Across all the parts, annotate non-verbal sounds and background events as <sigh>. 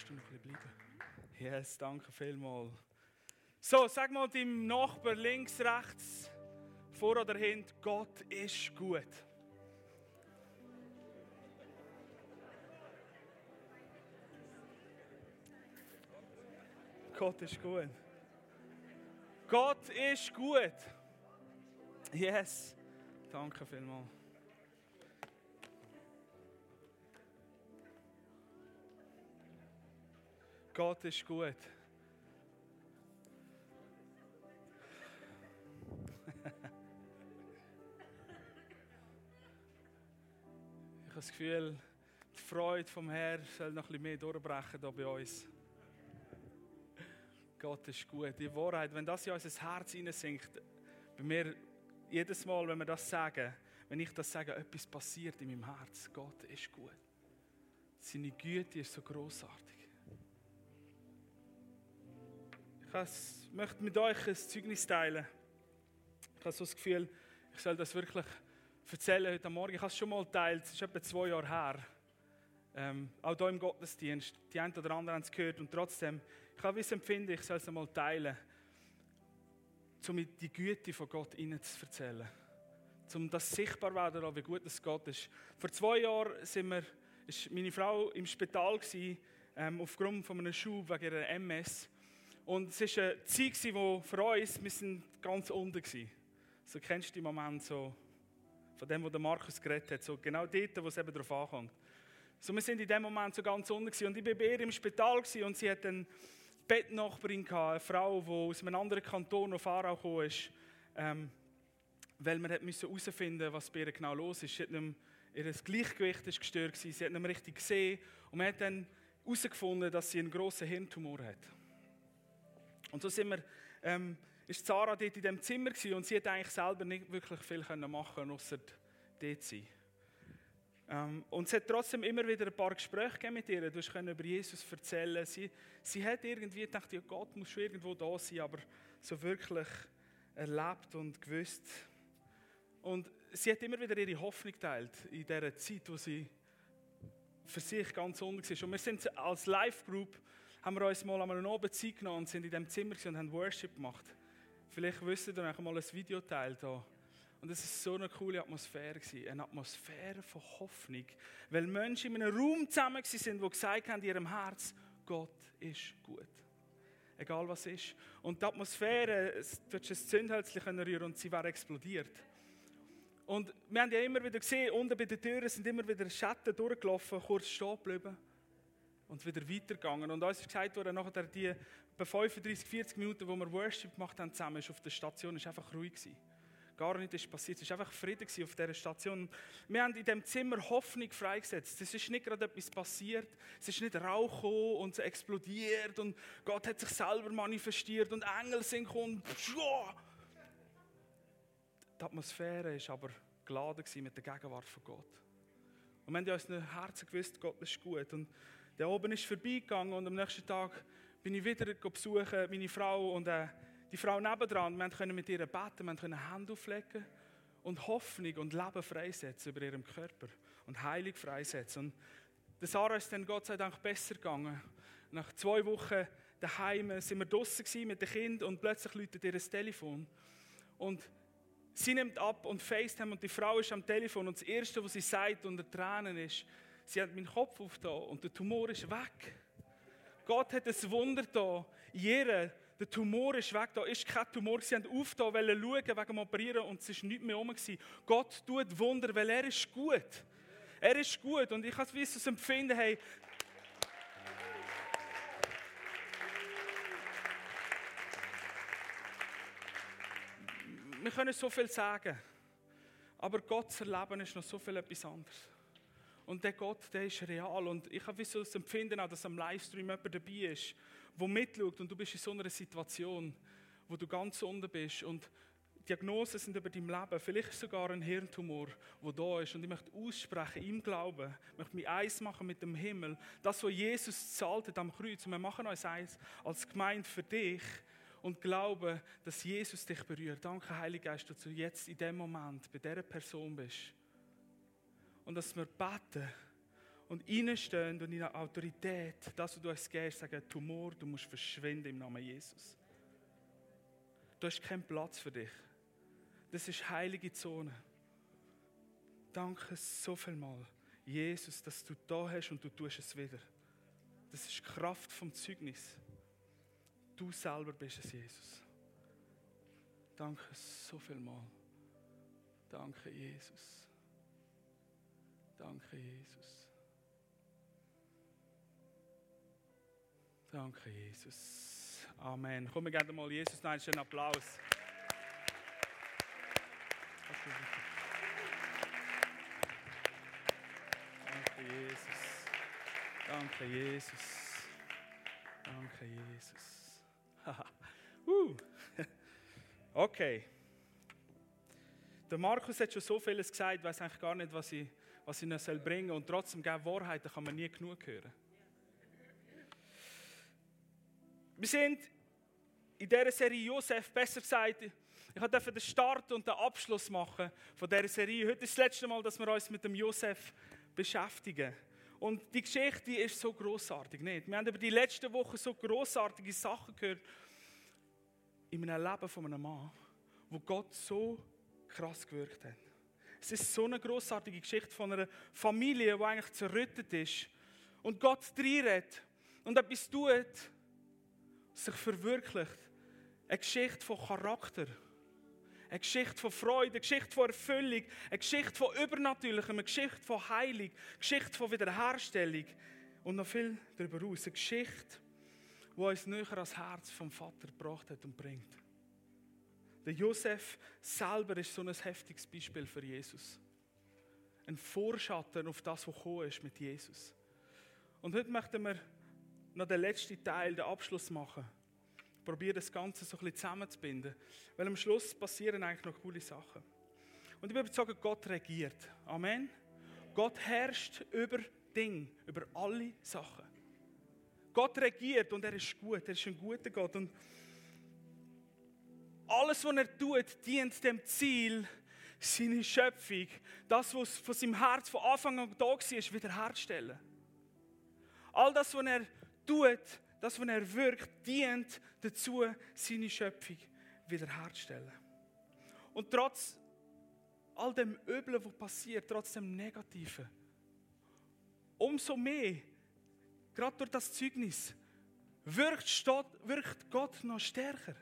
Kannst du noch ein bisschen bleiben? Yes, danke vielmals. So, sag mal deinem Nachbar links, rechts, vor oder hinten, Gott ist gut. Gott ist gut. Gott ist gut. Yes. Danke vielmals. Gott ist gut. <laughs> ich habe das Gefühl, die Freude vom Herrn soll noch ein bisschen mehr durchbrechen hier bei uns. Gott ist gut. Die Wahrheit, wenn das in unser Herz hineinsinkt, bei mir jedes Mal, wenn wir das sagen, wenn ich das sage, etwas passiert in meinem Herz. Gott ist gut. Seine Güte ist so großartig. Ich möchte mit euch ein Zeugnis teilen. Ich habe so das Gefühl, ich soll das wirklich erzählen heute Morgen. Ich habe es schon mal geteilt, es ist etwa zwei Jahre her. Ähm, auch hier im Gottesdienst. Die einen oder anderen haben es gehört und trotzdem, ich habe es empfinden, ich soll es einmal teilen, um die Güte von Gott ihnen zu erzählen. Um das sichtbar werden wie gut es Gott ist. Vor zwei Jahren ist meine Frau im Spital gewesen, ähm, aufgrund von einem Schub wegen ihrer MS. Und es war eine Zeit, wo für uns, wir sind ganz unten waren. So kennst du den Moment so, von dem, wo der Markus geredet hat, so genau dort, wo es eben darauf ankommt. So, wir sind in dem Moment so ganz unten gewesen. und ich war bei ihr im Spital und sie hat eine Bettnachbarin gehabt, eine Frau, die aus einem anderen Kanton auf Aarau gekommen ist, ähm, weil wir herausfinden was bei ihr genau los ist. Sie hat nicht ihr Gleichgewicht ist gestört gewesen, sie hat nicht mehr richtig gesehen und man hat dann herausgefunden, dass sie einen grossen Hirntumor hat. Und so sind wir, ähm, ist Sarah dort in diesem Zimmer gewesen, und sie hat eigentlich selber nicht wirklich viel machen können, außer dort sein. Ähm, und sie hat trotzdem immer wieder ein paar Gespräche mit ihr. Du kannst über Jesus erzählen. Sie, sie hat irgendwie gedacht, ja, Gott muss schon irgendwo da sein, aber so wirklich erlebt und gewusst. Und sie hat immer wieder ihre Hoffnung geteilt in dieser Zeit, wo sie für sich ganz unten war. Und wir sind als Live-Group, haben wir uns mal einmal Abend Zeit genommen und sind in diesem Zimmer und haben Worship gemacht. Vielleicht wisst ihr, dann mal ein Video teilt hier. Und es war so eine coole Atmosphäre. Eine Atmosphäre von Hoffnung. Weil Menschen in einem Raum zusammen waren, die gesagt haben in ihrem Herz, Gott ist gut. Egal was ist. Und die Atmosphäre, du hättest ein Zündhölzchen rühren und sie wäre explodiert. Und wir haben ja immer wieder gesehen, unten bei den Türen sind immer wieder Schatten durchgelaufen, kurz stehen geblieben und wieder weitergegangen. Und uns ist gesagt worden, nachher die 35, 40 Minuten, wo wir Worship gemacht haben zusammen, ist auf der Station, ist einfach ruhig gewesen gar nichts ist passiert. Es war einfach Frieden auf dieser Station. Wir haben in diesem Zimmer Hoffnung freigesetzt. Es ist nicht gerade etwas passiert. Es ist nicht Rauch gekommen und es explodiert und Gott hat sich selber manifestiert und Engel sind gekommen. Die Atmosphäre war aber geladen mit der Gegenwart von Gott. Und wir haben in unseren Herzen gewusst, Gott ist gut. Und der oben ist vorbeigegangen und am nächsten Tag bin ich wieder besuchen, meine Frau und äh, die Frau nebendran, wir können mit ihr beten, wir können Hände auflegen und Hoffnung und Leben freisetzen über ihrem Körper und Heilig freisetzen. Und der Sarah ist dann Gott sei Dank besser gegangen. Nach zwei Wochen daheim sind wir draußen mit den Kindern und plötzlich läutet ihr das Telefon. Und sie nimmt ab und FaceTime und die Frau ist am Telefon und das Erste, was sie sagt unter Tränen ist, sie hat meinen Kopf aufgetan und der Tumor ist weg. Gott hat ein Wunder da ihr der Tumor ist weg, da ist kein Tumor. Sie haben aufgetan, wollen schauen wegen dem Operieren und es ist nichts mehr rum. Gott tut Wunder, weil er ist gut. Er ist gut und ich habe wie das Empfinden, hey, wir können so viel sagen, aber Gott zu erleben ist noch so viel etwas anderes. Und der Gott, der ist real. Und ich habe so das Empfinden, auch, dass am Livestream jemand dabei ist, der mitschaut und du bist in so einer Situation, wo du ganz unten bist und Diagnosen sind über dein Leben, vielleicht sogar ein Hirntumor, wo da ist. Und ich möchte aussprechen, im Glauben, ich möchte mich eins machen mit dem Himmel. Das, was Jesus zahlt hat am Kreuz. Und wir machen uns eins als Gemeinde für dich und glauben, dass Jesus dich berührt. Danke, Heiliger Geist, dass du jetzt in dem Moment bei dieser Person bist. Und dass wir beten und reinstehen und in der Autorität, das, was du uns gehst, sagen, Tumor, du musst verschwinden im Namen Jesus. Du hast keinen Platz für dich. Das ist heilige Zone. Danke so viel mal, Jesus, dass du da hast und du tust es wieder. Das ist Kraft vom Zeugnis. Du selber bist es, Jesus. Danke so viel mal. Danke, Jesus. Danke, Jesus. Danke, Jesus. Amen. Komm, wir geben mal Jesus einen Applaus. Danke, Jesus. Danke, Jesus. Danke, Jesus. <laughs> uh. <laughs> Okay. Der Markus hat schon so vieles gesagt, ich weiß eigentlich gar nicht, was ich, was ich noch bringen soll. Und trotzdem, gell, Wahrheiten kann man nie genug hören. Wir sind in dieser Serie Josef, besser gesagt, ich durfte den Start und den Abschluss machen von dieser Serie. Heute ist das letzte Mal, dass wir uns mit dem Josef beschäftigen. Und die Geschichte ist so großartig, nicht? Wir haben über die letzten Wochen so großartige Sachen gehört in einem Leben von einem Mann, wo Gott so krass gewirkt hat. Es ist so eine großartige Geschichte von einer Familie, die eigentlich zerrüttet ist und Gott reinredet und etwas tut, sich verwirklicht. Eine Geschichte von Charakter, eine Geschichte von Freude, eine Geschichte von Erfüllung, eine Geschichte von Übernatürlichem, eine Geschichte von Heilung, eine Geschichte von Wiederherstellung und noch viel darüber hinaus. Eine Geschichte, die uns näher ans Herz vom Vater gebracht hat und bringt. Der Josef selber ist so ein heftiges Beispiel für Jesus. Ein Vorschatten auf das, was gekommen ist mit Jesus. Und heute möchten wir noch den letzten Teil, den Abschluss machen. Probiere das Ganze so ein bisschen zusammenzubinden. Weil am Schluss passieren eigentlich noch coole Sachen. Und ich bin überzeugt, Gott regiert. Amen. Gott herrscht über Dinge, über alle Sachen. Gott regiert und er ist gut, er ist ein guter Gott. Und alles, was er tut, dient dem Ziel, seine Schöpfung, das, was von seinem Herz von Anfang an da war, wiederherzustellen. All das, was er tut, das, was er wirkt, dient dazu, seine Schöpfung wiederherzustellen. Und trotz all dem Üblen, was passiert, trotz dem Negativen, umso mehr, gerade durch das Zeugnis, wirkt Gott noch stärker.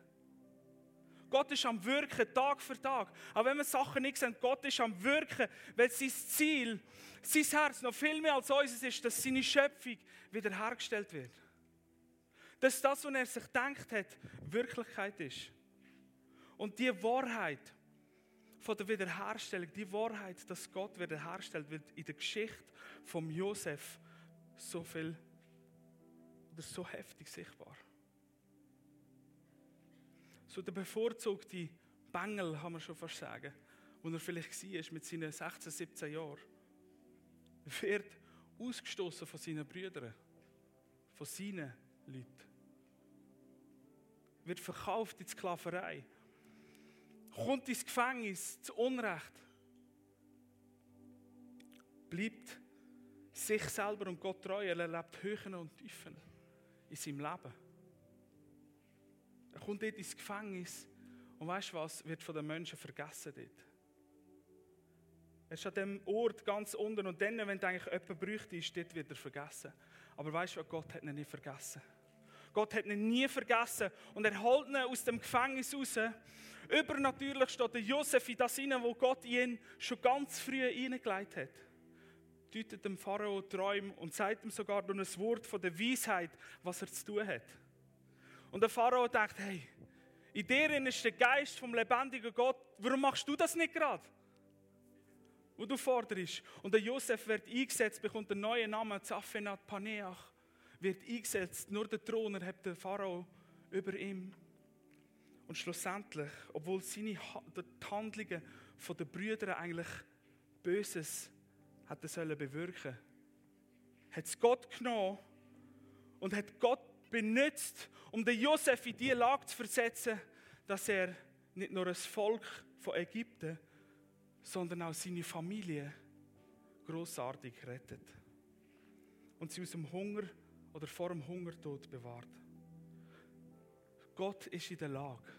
Gott ist am Wirken, Tag für Tag. Auch wenn wir Sachen nicht sehen, Gott ist am Wirken, weil sein Ziel, sein Herz noch viel mehr als unseres ist, dass seine Schöpfung wiederhergestellt wird. Dass das, was er sich gedacht hat, Wirklichkeit ist. Und die Wahrheit von der Wiederherstellung, die Wahrheit, dass Gott wiederherstellt, wird in der Geschichte von Josef so viel oder so heftig sichtbar so der bevorzugte Bengel, kann man schon fast sagen, wo er vielleicht war mit seinen 16, 17 Jahren, wird ausgestoßen von seinen Brüdern, von seinen Leuten. Wird verkauft in die Sklaverei. Kommt ins Gefängnis zu Unrecht. Bleibt sich selber und Gott treu. Er erlebt Höhen und Tiefen in seinem Leben. Er kommt dort ins Gefängnis und weißt du was, wird von den Menschen vergessen dort. Er ist an dem Ort ganz unten und dann, wenn eigentlich jemanden bräuchte, ist dort wird er vergessen. Aber weißt du, Gott hat ihn nicht vergessen. Gott hat ihn nie vergessen und er holt ihn aus dem Gefängnis raus. Übernatürlich steht der Josef in das hinein, wo Gott ihn schon ganz früh hineingelegt hat. Deutet dem Pharao Träume und sagt ihm sogar durch ein Wort von der Weisheit, was er zu tun hat. Und der Pharao denkt, hey, in dir ist der Geist vom lebendigen Gott. Warum machst du das nicht gerade? Wo du forderst. Und der Josef wird eingesetzt, bekommt einen neuen Namen, Zaphenat Paneach, wird eingesetzt. Nur der Throner hat der Pharao über ihm. Und schlussendlich, obwohl seine die Handlungen der Brüder eigentlich Böses hätten sollen bewirken, hat es Gott genommen und hat Gott benutzt, um den Josef in die Lage zu versetzen, dass er nicht nur das Volk von Ägypten, sondern auch seine Familie großartig rettet. und sie aus dem Hunger oder vor dem Hungertod bewahrt. Gott ist in der Lage.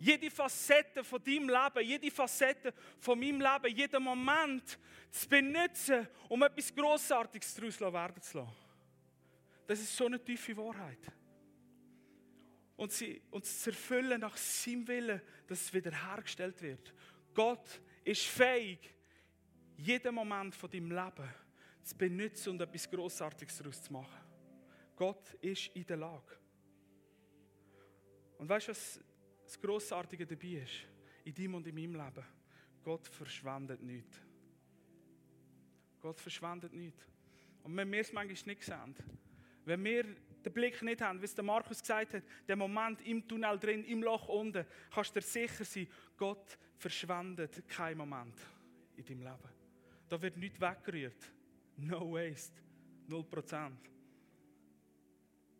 Jede Facette von deinem Leben, jede Facette von meinem Leben, jeden Moment zu benutzen, um etwas Grossartiges daraus werden zu lassen. Das ist so eine tiefe Wahrheit. Und sie uns zu erfüllen nach seinem Willen, dass es wiederhergestellt wird. Gott ist fähig, jeden Moment von deinem Leben zu benutzen und etwas Grossartiges daraus zu machen. Gott ist in der Lage. Und weißt du, was das Grossartige dabei ist? In deinem und in meinem Leben. Gott verschwendet nichts. Gott verschwendet nichts. Und wenn wir es manchmal nicht sehen, wenn wir den Blick nicht haben, wie es der Markus gesagt hat, der Moment im Tunnel drin, im Loch unten, kannst du dir sicher sein, Gott verschwendet keinen Moment in deinem Leben. Da wird nichts weggerührt. No waste. Null Prozent.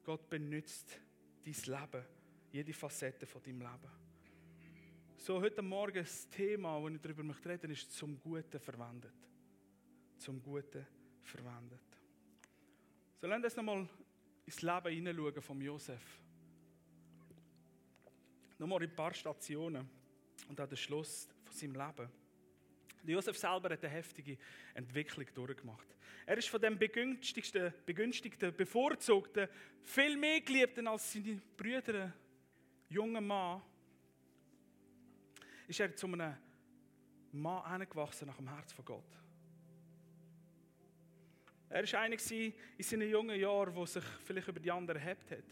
Gott benutzt dein Leben, jede Facette von deinem Leben. So, heute Morgen das Thema, das ich darüber möchte reden, ist zum Guten verwendet. Zum Guten verwendet. So, wir uns nochmal ins Leben hineinschauen von Josef. Nochmal ein paar Stationen und an den Schluss von seinem Leben. Josef selber hat eine heftige Entwicklung durchgemacht. Er ist von dem begünstigten, begünstigten, bevorzugten, viel mehr geliebten als seine Brüder, junger Mann, ist er zu einem Mann herangewachsen nach dem Herz von Gott. Er war einer in seinen jungen Jahren, der sich vielleicht über die anderen erhebt hat.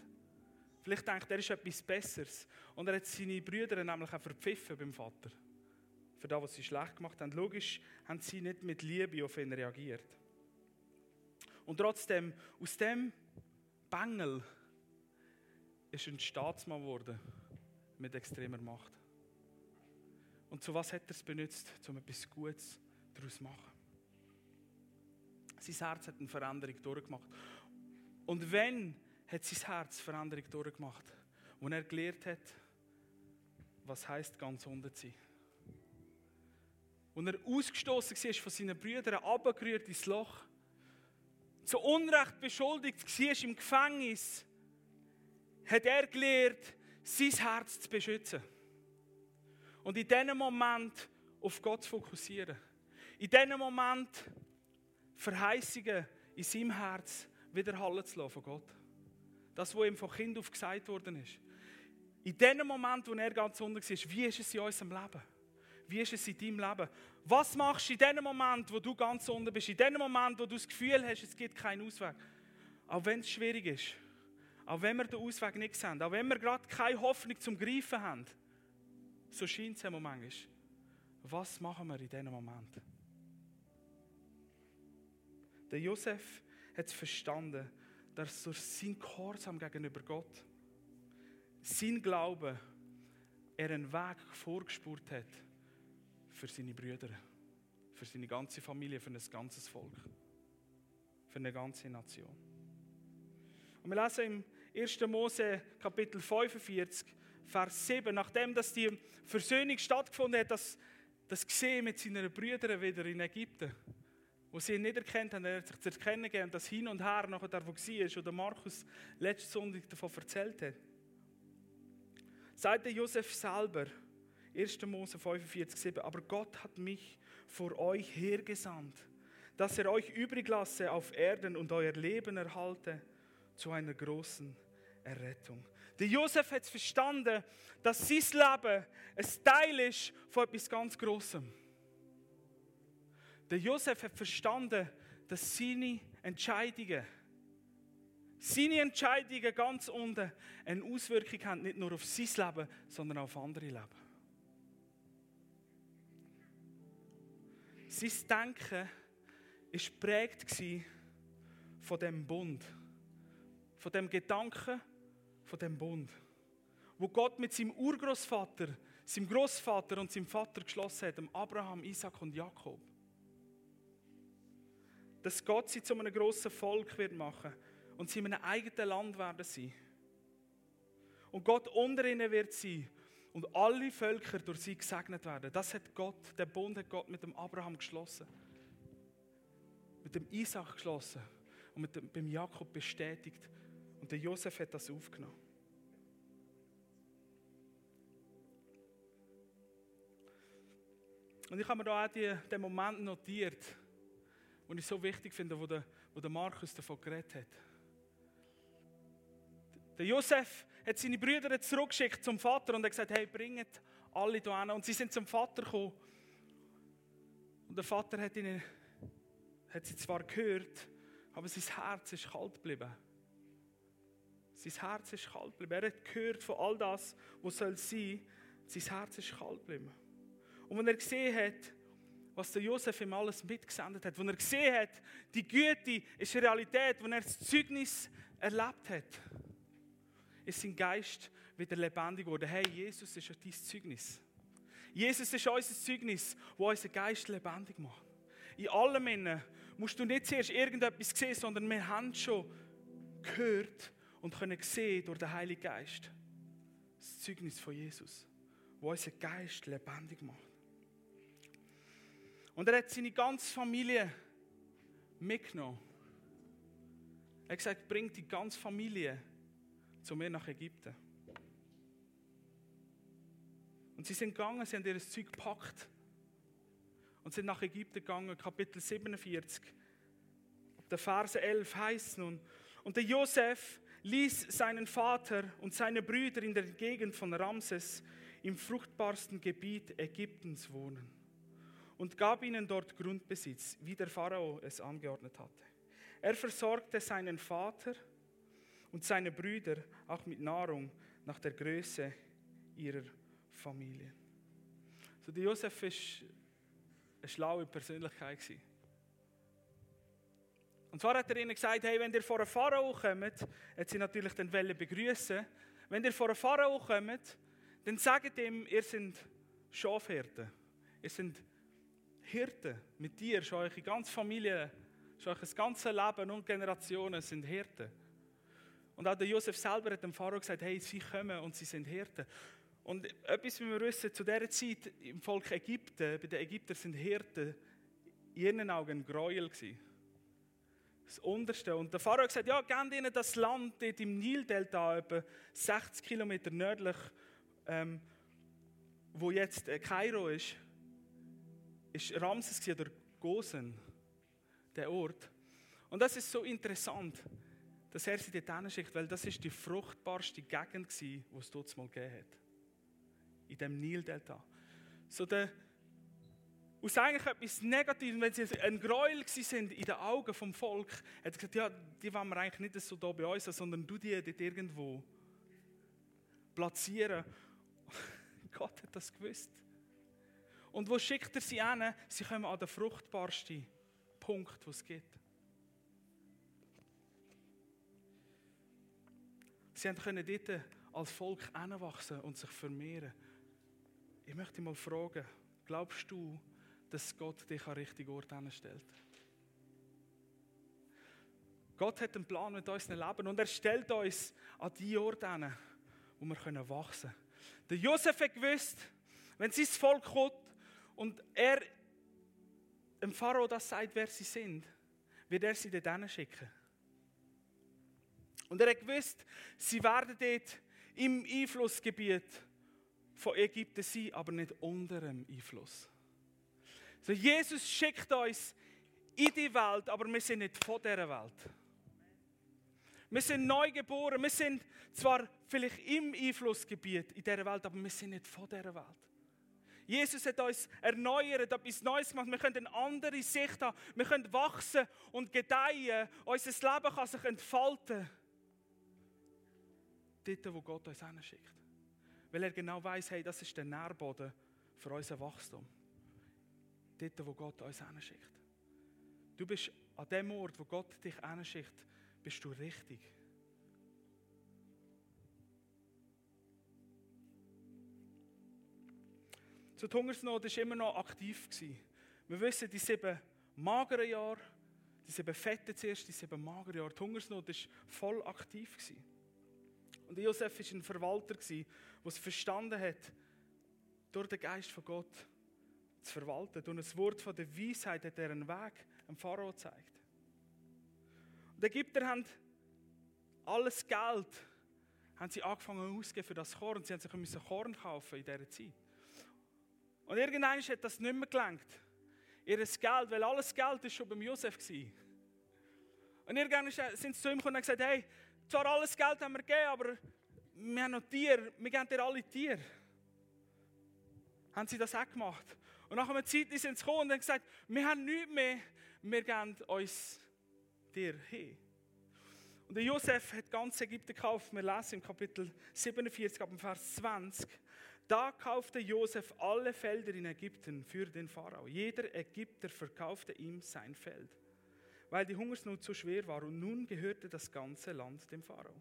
Vielleicht denkt er, ist etwas Besseres. Und er hat seine Brüder nämlich auch verpfiffen beim Vater für das, was sie schlecht gemacht haben. Logisch haben sie nicht mit Liebe auf ihn reagiert. Und trotzdem, aus dem Bengel ist ein Staatsmann geworden mit extremer Macht. Und zu was hat er es benutzt, um etwas Gutes daraus zu machen? Sein Herz hat eine Veränderung durchgemacht. Und wenn hat sein Herz Veränderung durchgemacht, wo er gelernt hat, was heißt ganz unten zu sein und er ausgestoßen war von seinen Brüdern, abgerührt ins Loch, zu Unrecht beschuldigt war im Gefängnis, hat er gelernt, sein Herz zu beschützen. Und in diesem Moment auf Gott zu fokussieren. In diesem Moment Verheißungen in seinem Herz widerhallen zu lassen von Gott. Das, was ihm von Kind auf gesagt worden ist. In dem Moment, wo er ganz unten war, wie ist es in unserem Leben? Wie ist es in deinem Leben? Was machst du in dem Moment, wo du ganz unten bist? In dem Moment, wo du das Gefühl hast, es gibt keinen Ausweg. Auch wenn es schwierig ist. Auch wenn wir den Ausweg nicht sehen. Auch wenn wir gerade keine Hoffnung zum Greifen haben. So scheint es Moment. Was machen wir in diesem Moment? Der Josef hat verstanden, dass durch sein Gehorsam gegenüber Gott, sein Glaube, er einen Weg vorgespurt hat für seine Brüder, für seine ganze Familie, für ein ganzes Volk, für eine ganze Nation. Und wir lesen im 1. Mose Kapitel 45, Vers 7, nachdem dass die Versöhnung stattgefunden hat, dass das gesehen mit seinen Brüdern wieder in Ägypten, wo sie ihn nicht erkannt haben, er hat sich zu erkennen gegeben, das hin und her nachher der, wo war, oder Markus letzten Sonntag davon erzählt hat. Sagt der Josef selber, 1. Mose 45, 7. Aber Gott hat mich vor euch hergesandt, dass er euch übrig lasse auf Erden und euer Leben erhalte zu einer großen Errettung. Der Josef hat verstanden, dass sein Leben ein Teil ist von etwas ganz Großem. Der Josef hat verstanden, dass seine Entscheidungen, seine Entscheidungen ganz unten eine Auswirkung haben, nicht nur auf sein Leben, sondern auf andere Leben. Sein Denken war geprägt von dem Bund. Von dem Gedanken, von dem Bund. Wo Gott mit seinem Urgroßvater, seinem Großvater und seinem Vater geschlossen hat, dem Abraham, Isaac und Jakob. Dass Gott sie zu einem grossen Volk wird machen und sie in einem eigenen Land werden sein. Und Gott unter ihnen wird sein und alle Völker durch sie gesegnet werden. Das hat Gott, der Bund hat Gott mit dem Abraham geschlossen. Mit dem Isaac geschlossen. und mit beim Jakob bestätigt. Und der Josef hat das aufgenommen. Und ich habe mir da auch die, den Moment notiert, den ich so wichtig finde, wo der, wo der Markus davon geredet hat. Der Josef hat seine Brüder zurückgeschickt zum Vater und hat gesagt, hey, bringt alle hier hin. Und sie sind zum Vater gekommen. Und der Vater hat, ihnen, hat sie zwar gehört, aber sein Herz ist kalt geblieben. Sein Herz ist kalt geblieben. Er hat gehört von all das, was soll sein. Sein Herz ist kalt geblieben. Und wenn er gesehen hat, was der Josef ihm alles mitgesendet hat, wenn er gesehen hat, die Güte ist Realität, wenn er das Zeugnis erlebt hat, ist sein Geist wieder lebendig geworden. Hey, Jesus ist ja dein Zeugnis. Jesus ist unser Zeugnis, wo unser Geist lebendig macht. In allem Männern musst du nicht zuerst irgendetwas sehen, sondern wir haben schon gehört und können sehen durch den Heiligen Geist das Zeugnis von Jesus, wo unser Geist lebendig macht. Und er hat seine ganze Familie mitgenommen. Er hat gesagt, bringt die ganze Familie zu mir nach Ägypten. Und sie sind gegangen, sie haben ihr Zeug gepackt und sind nach Ägypten gegangen, Kapitel 47. Der Verse 11 heißt nun, und der Josef ließ seinen Vater und seine Brüder in der Gegend von Ramses im fruchtbarsten Gebiet Ägyptens wohnen und gab ihnen dort Grundbesitz, wie der Pharao es angeordnet hatte. Er versorgte seinen Vater und seine Brüder auch mit Nahrung nach der Größe ihrer Familie. So, der Josef war eine schlaue Persönlichkeit. Und zwar hat er ihnen gesagt, hey, wenn ihr vor einem Pharao kommt, hat sie natürlich den Welle begrüßen. Wenn ihr vor einem Pharao kommt, dann sagt ihm, ihr seid Schafhirten. Ihr seid Hirten mit dir, schon eure ganze Familie, schon euer ganzes Leben und Generationen sind Hirten. Und auch der Josef selber hat dem Pharao gesagt, hey, sie kommen und sie sind Hirten. Und etwas, wie wir wissen, zu dieser Zeit im Volk Ägypten, bei den Ägyptern sind Hirten in ihren Augen ein Gräuel gewesen. Das Unterste. Und der Pharao hat gesagt, ja, gebt ihnen das Land dort im Nildelta, etwa 60 Kilometer nördlich, ähm, wo jetzt äh, Kairo ist ist Ramses oder Gosen, der Ort. Und das ist so interessant, dass er sie dort schickt, weil das ist die fruchtbarste Gegend die es dort mal gegeben hat. In dem Nildelta. So der, aus eigentlich etwas Negatives, wenn sie ein Gräuel sind in den Augen vom Volk, hat er gesagt, ja, die wollen wir eigentlich nicht so da bei uns, sondern du die dort irgendwo platzieren. <laughs> Gott hat das gewusst. Und wo schickt er sie hin? Sie kommen an den fruchtbarsten Punkt, den es gibt. Sie können dort als Volk hinwachsen und sich vermehren. Ich möchte mal fragen, glaubst du, dass Gott dich an den richtigen Ort stellt? Gott hat einen Plan mit unserem Leben und er stellt uns an die Orte hin, wo wir wachsen können. Der Josef hat gewusst, wenn sein Volk kommt, und er dem Pharao das sagt, wer sie sind, wird er sie dort schicken. Und er hat gewusst, sie werden dort im Einflussgebiet von Ägypten sein, aber nicht unter dem Einfluss. So, Jesus schickt uns in die Welt, aber wir sind nicht von dieser Welt. Wir sind neu geboren, wir sind zwar vielleicht im Einflussgebiet in dieser Welt, aber wir sind nicht von dieser Welt. Jesus hat uns erneuert, etwas Neues gemacht. Wir können eine andere Sicht haben. Wir können wachsen und gedeihen. Unser Leben kann sich entfalten. Dort, wo Gott uns hinschickt. Weil er genau weiß, hey, das ist der Nährboden für unser Wachstum. Dort, wo Gott uns hinschickt. Du bist an dem Ort, wo Gott dich hinschickt, bist du richtig. Die Hungersnot war immer noch aktiv. Wir wissen, die sieben mageren Jahre, die sieben fetten zuerst, die sieben mageren Jahre, die Hungersnot war voll aktiv. Und Josef war ein Verwalter, der es verstanden hat, durch den Geist von Gott zu verwalten. Durch ein Wort von der Weisheit hat er einen Weg dem Pharao gezeigt. Und die Ägypter haben alles Geld haben sie angefangen auszugeben für das Korn. Sie haben sich Korn kaufen in dieser Zeit. Und irgendwann hat das nicht mehr gelangt. Ihr Geld, weil alles Geld ist schon beim Josef war. Und irgendwann sind sie zu ihm gekommen und gesagt, hey, zwar alles Geld haben wir gegeben, aber wir haben noch Tiere, wir geben dir alle Tiere. Haben sie das auch gemacht. Und nach einer Zeit sind sie gekommen und haben gesagt, wir haben nichts mehr, wir geben uns dir hin. Und der Josef hat ganz Ägypten gekauft. Wir lesen im Kapitel 47, ab dem Vers 20. Da kaufte Josef alle Felder in Ägypten für den Pharao. Jeder Ägypter verkaufte ihm sein Feld, weil die Hungersnot so schwer war. Und nun gehörte das ganze Land dem Pharao.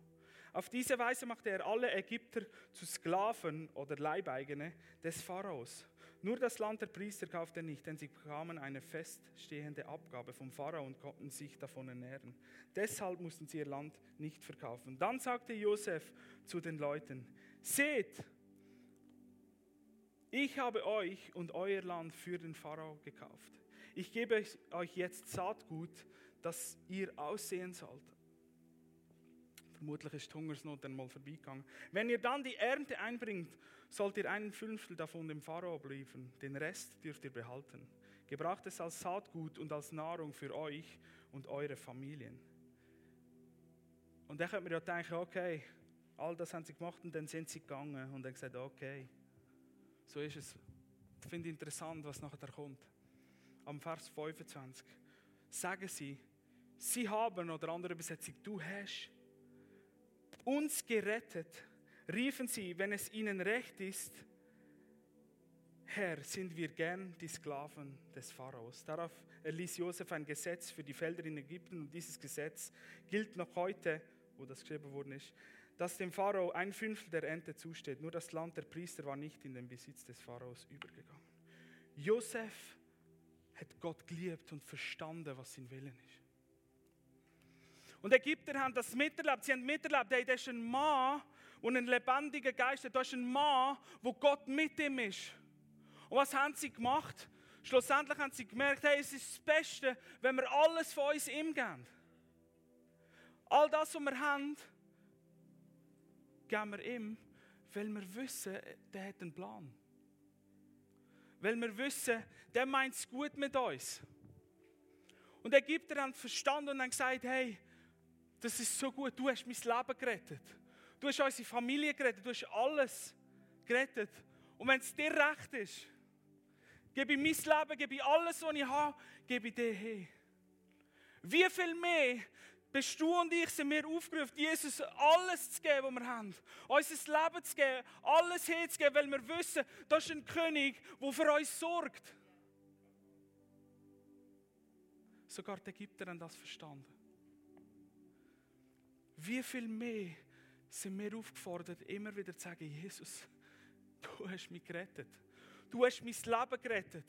Auf diese Weise machte er alle Ägypter zu Sklaven oder Leibeigene des Pharaos. Nur das Land der Priester kaufte er nicht, denn sie bekamen eine feststehende Abgabe vom Pharao und konnten sich davon ernähren. Deshalb mussten sie ihr Land nicht verkaufen. Dann sagte Josef zu den Leuten: Seht, ich habe euch und euer Land für den Pharao gekauft. Ich gebe euch jetzt Saatgut, das ihr aussehen sollt. Vermutlich ist die Hungersnot dann mal vorbeigegangen. Wenn ihr dann die Ernte einbringt, sollt ihr einen Fünftel davon dem Pharao liefern. Den Rest dürft ihr behalten. Gebraucht es als Saatgut und als Nahrung für euch und eure Familien. Und dann könnte man ja denken, okay, all das haben sie gemacht und dann sind sie gegangen und dann gesagt, okay, so ist es. Ich finde interessant, was nachher kommt. Am Vers 25 sagen sie, sie haben, oder andere Übersetzung, du hast uns gerettet, riefen sie, wenn es ihnen recht ist, Herr, sind wir gern die Sklaven des Pharaos. Darauf erließ Josef ein Gesetz für die Felder in Ägypten und dieses Gesetz gilt noch heute, wo das geschrieben worden ist, dass dem Pharao ein Fünftel der Ernte zusteht. Nur das Land der Priester war nicht in den Besitz des Pharaos übergegangen. Josef hat Gott geliebt und verstanden, was sein Willen ist. Und Ägypter haben das miterlebt. Sie haben miterlebt, hey, das ist ein Mann und ein lebendiger Geist. Das ist ein Mann, wo Gott mit ihm ist. Und was haben sie gemacht? Schlussendlich haben sie gemerkt, hey, es ist das Beste, wenn wir alles von uns ihm geben. All das, was wir haben, geben wir ihm, weil wir wissen, der hat einen Plan. Weil wir wissen, der meint es gut mit uns. Und die Ägypter haben verstanden und haben gesagt, hey, das ist so gut. Du hast mein Leben gerettet. Du hast unsere Familie gerettet. Du hast alles gerettet. Und wenn es dir recht ist, gebe ich mein Leben, gebe ich alles, was ich habe, gebe ich dir hin. Wie viel mehr bist du und ich sind wir aufgerufen, Jesus alles zu geben, was wir haben. Unser Leben zu geben, alles hinzugeben, weil wir wissen, das ist ein König, der für uns sorgt. Sogar die Ägypter haben das verstanden. Wie viel mehr sind wir aufgefordert, immer wieder zu sagen, Jesus, du hast mich gerettet. Du hast mein Leben gerettet.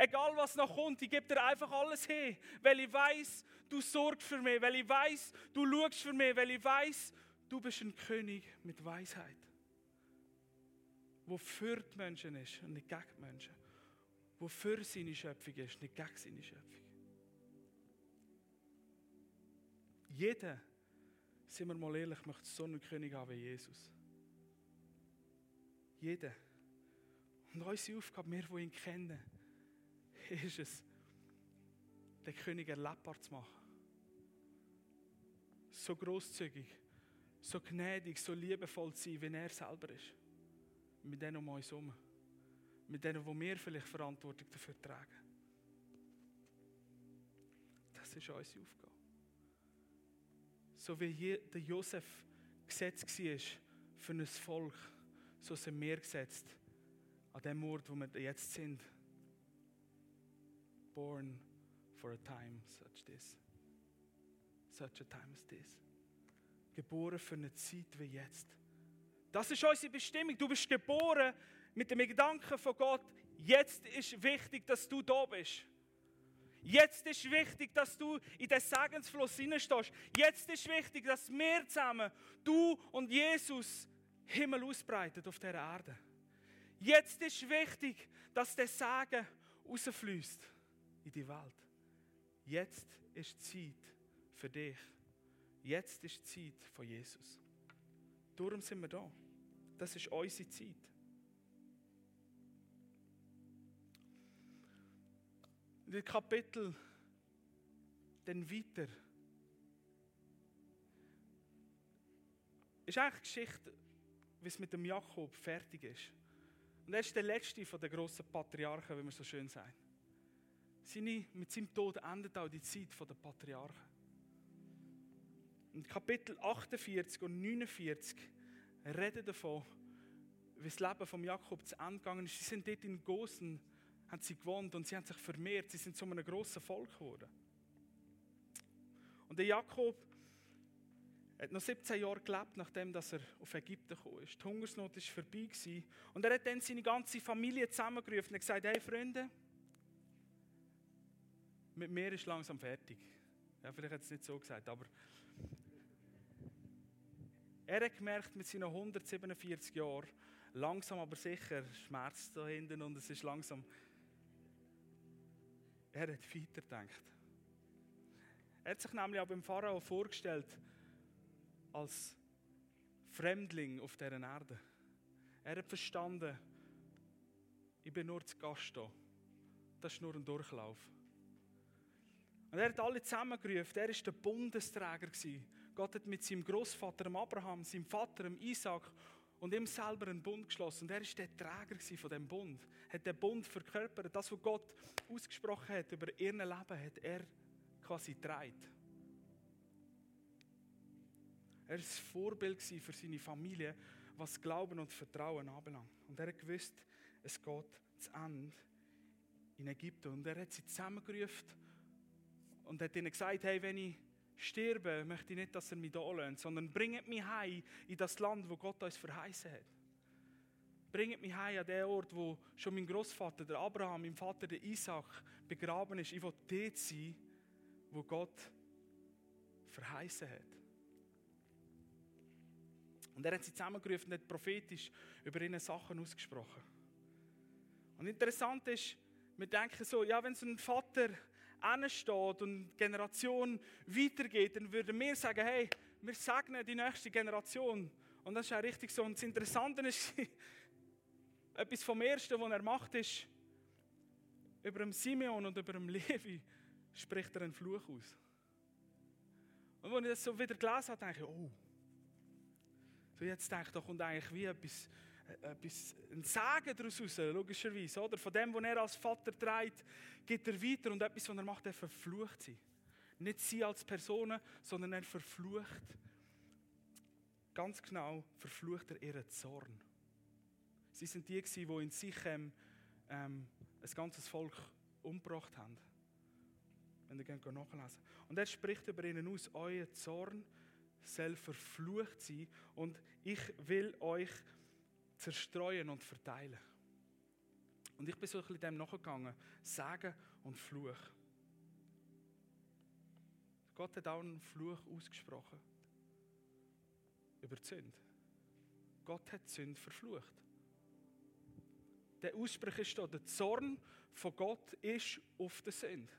Egal was noch kommt, ich gebe dir einfach alles hin, weil ich weiß, du sorgst für mich, weil ich weiß, du schaust für mich, weil ich weiß, du bist ein König mit Weisheit, wo für die Menschen ist und nicht gegen die Menschen, wo für seine Schöpfung ist, nicht gegen seine Schöpfung. Jeder sind wir mal ehrlich, möchte so einen König haben wie Jesus. Jeder. Und unsere Aufgabe, wir, die ihn kennen, <laughs> ist es, den König erlebbar zu machen. So großzügig, so gnädig, so liebevoll zu sein, wie er selber ist. Mit denen um uns herum. Mit denen, wo wir vielleicht Verantwortung dafür tragen. Das ist unsere Aufgabe so wie der Josef gesetzt war für ein Volk, so sind wir gesetzt an dem Ort, wo wir jetzt sind. Born for a time such this. Such a time as this. Geboren für eine Zeit wie jetzt. Das ist unsere Bestimmung. Du bist geboren mit dem Gedanken von Gott. Jetzt ist wichtig, dass du da bist. Jetzt ist wichtig, dass du in den Segensfluss hineinstehst. Jetzt ist wichtig, dass wir zusammen, du und Jesus, Himmel ausbreiten auf dieser Erde. Jetzt ist wichtig, dass der Segen rausfließt in die Welt. Jetzt ist Zeit für dich Jetzt ist Zeit von Jesus. Darum sind wir da. Das ist unsere Zeit. Dem Kapitel dann weiter ist eigentlich Geschichte, wie es mit dem Jakob fertig ist. Und er ist der letzte von den grossen Patriarchen, wie man so schön sagt. Seine, mit seinem Tod endet auch die Zeit der Patriarchen. In Kapitel 48 und 49 reden davon, wie das Leben von Jakob zu Ende gegangen ist. Sie sind dort in Gosen, haben sie gewohnt und sie haben sich vermehrt. Sie sind zu einem grossen Volk geworden. Und der Jakob hat noch 17 Jahre gelebt, nachdem er auf Ägypten gekommen ist. Die Hungersnot war vorbei. Gewesen. Und er hat dann seine ganze Familie zusammengerufen und gesagt, hey Freunde, mit mir ist langsam fertig. Ja, vielleicht hat es nicht so gesagt, aber er hat gemerkt, mit seinen 147 Jahren, langsam aber sicher, Schmerz da hinten und es ist langsam. Er hat weiter gedacht. Er hat sich nämlich auch beim Pharao vorgestellt, als Fremdling auf dieser Erde. Er hat verstanden, ich bin nur zu Gast hier. Das ist nur ein Durchlauf. Und er hat alle zusammengerufen. Er war der Bundesträger. Gott hat mit seinem Großvater Abraham, seinem Vater Isaac und ihm selber einen Bund geschlossen. Und er war der Träger von dem Bund. Hat den Bund verkörpert. Das, was Gott ausgesprochen hat über ihr Leben, hat er quasi getragen. Er war ein Vorbild für seine Familie, was Glauben und Vertrauen anbelangt. Und er hat gewusst, es geht zu Ende in Ägypten. Und er hat sie zusammengerufen und hat ihnen gesagt, hey, wenn ich sterbe, möchte ich nicht, dass er mich da lässt, sondern bringt mich heim in das Land, wo Gott uns verheißen hat. Bringt mich heim an den Ort, wo schon mein Großvater, der Abraham, mein Vater, der Isaac, begraben ist. Ich will dort sein, wo Gott verheißen hat. Und er hat sie zusammengerufen und hat prophetisch über ihre Sachen ausgesprochen. Und interessant ist, wir denken so, ja, wenn so ein Vater steht und die Generation weitergeht, dann würden wir sagen, hey, wir segnen die nächste Generation. Und das ist auch richtig so. Und das Interessante ist, <laughs> etwas vom Ersten, was er macht, ist, über dem Simeon und über dem Levi spricht er einen Fluch aus. Und als ich das so wieder gelesen habe, denke ich, oh, so jetzt denke ich, da kommt eigentlich wie etwas, etwas ein Sagen daraus raus, logischerweise. Oder? Von dem, was er als Vater trägt, geht er weiter und etwas, was er macht, er verflucht sie. Nicht sie als Personen, sondern er verflucht, ganz genau, verflucht er ihren Zorn. Sie sind die, die in sich ähm, ein ganzes Volk umgebracht haben. Wenn ihr nachlesen Und er spricht über ihnen aus, euer Zorn soll verflucht sein und ich will euch zerstreuen und verteilen. Und ich bin so ein bisschen dem nachgegangen. Sagen und Fluch. Gott hat auch einen Fluch ausgesprochen. Über die Sünde. Gott hat die Sünde verflucht. Der Ausspruch ist da, der Zorn von Gott ist auf der Sünde.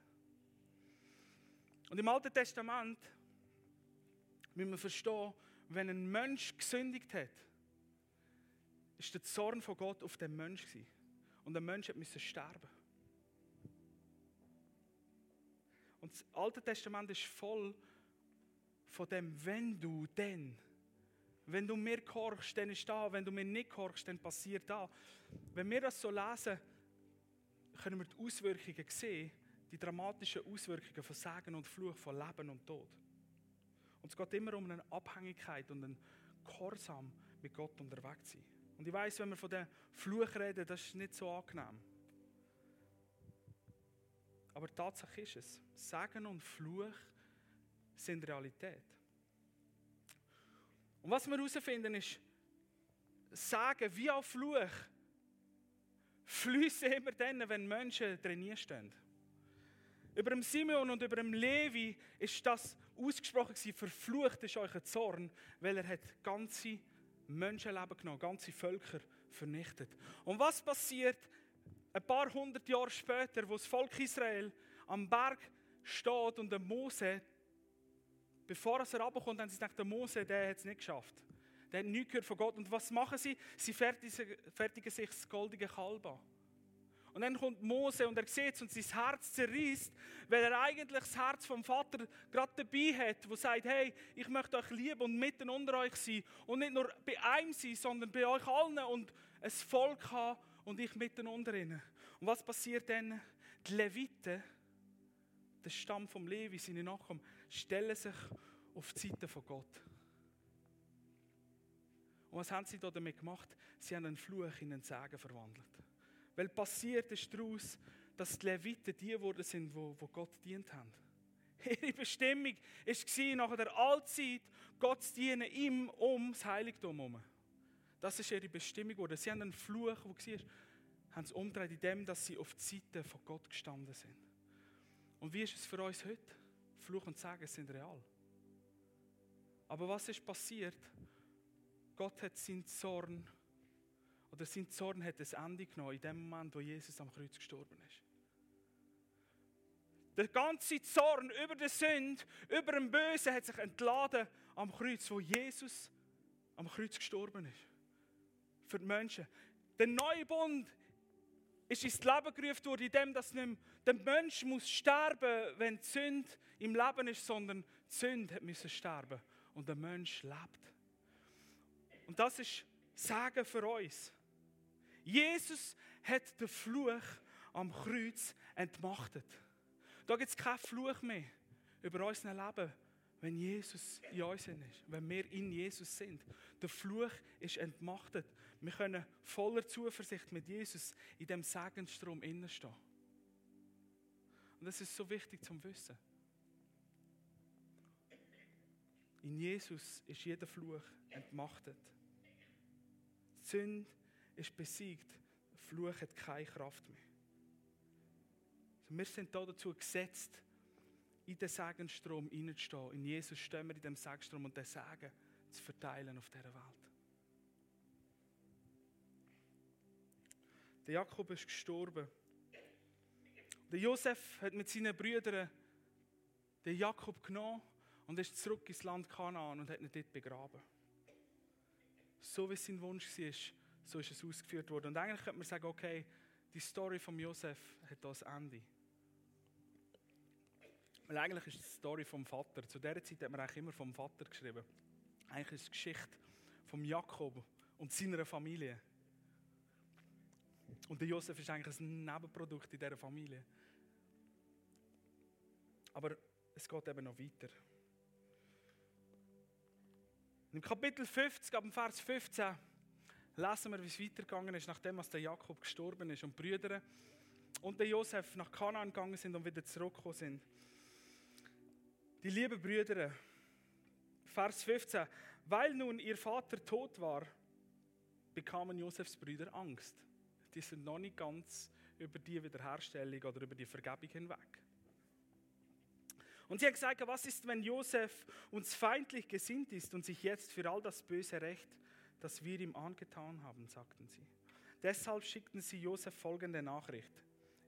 Und im Alten Testament müssen wir verstehen, wenn ein Mensch gesündigt hat, ist der Zorn von Gott auf den Mensch gewesen. Und der Mensch musste sterben. Und das Alte Testament ist voll von dem, wenn du denn, wenn du mir gehorchst, dann ist da, wenn du mir nicht gehorchst, dann passiert da. Wenn wir das so lesen, können wir die Auswirkungen sehen, die dramatischen Auswirkungen von Segen und Fluch, von Leben und Tod. Und es geht immer um eine Abhängigkeit und einen Gehorsam mit Gott unterwegs sein. Und ich weiß, wenn wir von dem Fluch reden, das ist nicht so angenehm. Aber Tatsache ist es, Segen und Fluch sind Realität. Und was wir herausfinden ist, Sagen wie auch Fluch fließen immer dann, wenn Menschen trainiert stehen. Über dem Simeon und über dem Levi ist das ausgesprochen verflucht ist euch ein Zorn, weil er hat ganze Menschenleben genommen, ganze Völker vernichtet. Und was passiert ein paar hundert Jahre später, wo das Volk Israel am Berg steht und der Mose bevor er runterkommt, haben sie gedacht, der Mose, der hat es nicht geschafft. Der hat nichts gehört von Gott. Und was machen sie? Sie fertigen sich das goldige Kalb an. Und dann kommt Mose und er sieht es und sein Herz zerreißt, weil er eigentlich das Herz vom Vater gerade dabei hat, wo sagt, hey, ich möchte euch lieben und mitten unter euch sein und nicht nur bei einem sein, sondern bei euch allen und ein Volk haben und ich mitten unter ihnen. Und was passiert dann? Die Leviten, der Stamm vom Levi, seine Nachkommen, stellen sich auf die Seite von Gott. Und was haben sie da damit gemacht? Sie haben einen Fluch in einen Segen verwandelt. Weil passiert ist daraus, dass die Leviten die geworden sind, wo, Gott dient haben. <laughs> Ihre Bestimmung war nach der Allzeit, Gott zu dienen, ihm um das Heiligtum herum. Das ist ihre Bestimmung geworden. Sie haben einen Fluch, der war, haben sie umgedreht, indem dass sie auf die Seite von Gott gestanden sind. Und wie ist es für uns heute? Fluch und Segen sind real. Aber was ist passiert? Gott hat seinen Zorn oder sein Zorn hat ein Ende genommen in dem Moment, wo Jesus am Kreuz gestorben ist. Der ganze Zorn über die Sünde, über den Bösen hat sich entladen am Kreuz, wo Jesus am Kreuz gestorben ist. Für die Menschen. Der neue Bund ist ins Leben gerufen worden, indem dass nicht der Mensch muss sterben, wenn die Sünde im Leben ist, sondern die Sünde müssen sterben und der Mensch lebt. Und das ist Sagen für uns. Jesus hat den Fluch am Kreuz entmachtet. Da gibt es keinen Fluch mehr über unser Leben, wenn Jesus in uns ist, wenn wir in Jesus sind. Der Fluch ist entmachtet. Wir können voller Zuversicht mit Jesus in dem Segensstrom stehen. Und das ist so wichtig zum Wissen. In Jesus ist jeder Fluch entmachtet. Die Sünde ist besiegt. Der Fluch hat keine Kraft mehr. Also wir sind da dazu gesetzt, in den Segenstrom hineinzustehen. In Jesus stehen wir in dem Segenstrom und den Segen zu verteilen auf dieser Welt. Der Jakob ist gestorben. Der Josef hat mit seinen Brüdern den Jakob genommen und ist zurück ins Land Kanaan und hat ihn dort begraben. So wie sein Wunsch war, so ist es ausgeführt worden. Und eigentlich könnte man sagen, okay, die Story von Josef hat das Ende. Weil eigentlich ist es die Story vom Vater. Zu dieser Zeit hat man eigentlich immer vom Vater geschrieben. Eigentlich ist es die Geschichte von Jakob und seiner Familie. Und der Josef ist eigentlich ein Nebenprodukt in dieser Familie. Aber es geht eben noch weiter. Im Kapitel 50, ab dem Vers 15, lesen wir, wie es weitergegangen ist, nachdem der Jakob gestorben ist und die Brüder und der Josef nach Kanaan gegangen sind und wieder zurückgekommen sind. Die lieben Brüder, Vers 15, weil nun ihr Vater tot war, bekamen Josefs Brüder Angst. Die sind noch nicht ganz über die Wiederherstellung oder über die Vergebung hinweg. Und sie haben gesagt, was ist, wenn Josef uns feindlich gesinnt ist und sich jetzt für all das Böse rächt, das wir ihm angetan haben, sagten sie. Deshalb schickten sie Josef folgende Nachricht.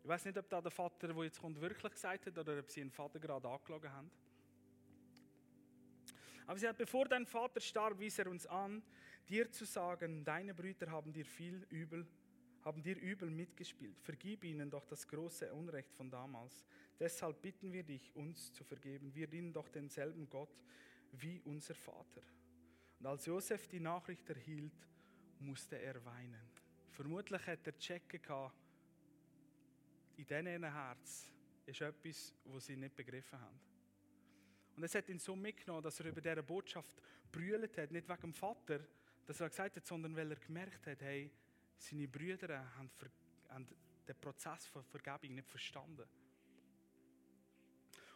Ich weiß nicht, ob da der Vater, der jetzt kommt, wirklich gesagt hat oder ob sie den Vater gerade angelogen haben. Aber sie hat, bevor dein Vater starb, wies er uns an, dir zu sagen, deine Brüder haben dir viel übel, haben dir übel mitgespielt. Vergib ihnen doch das große Unrecht von damals. Deshalb bitten wir dich, uns zu vergeben. Wir dienen doch denselben Gott wie unser Vater. Und als Josef die Nachricht erhielt, musste er weinen. Vermutlich hat er checken in diesem Herz ist etwas, was sie nicht begriffen haben. Und es hat ihn so mitgenommen, dass er über diese Botschaft brüllt hat, nicht wegen dem Vater, dass er gesagt hat, sondern weil er gemerkt hat, hey, seine Brüder haben den Prozess von Vergebung nicht verstanden.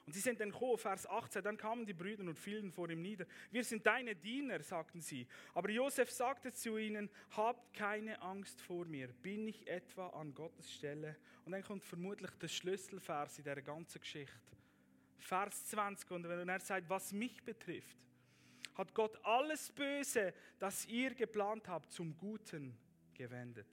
Und sie sind dann gekommen, Vers 18, dann kamen die Brüder und fielen vor ihm nieder. Wir sind deine Diener, sagten sie. Aber Josef sagte zu ihnen, habt keine Angst vor mir, bin ich etwa an Gottes Stelle? Und dann kommt vermutlich der Schlüsselvers in der ganzen Geschichte. Vers 20, und wenn er sagt, was mich betrifft, hat Gott alles Böse, das ihr geplant habt, zum Guten gewendet.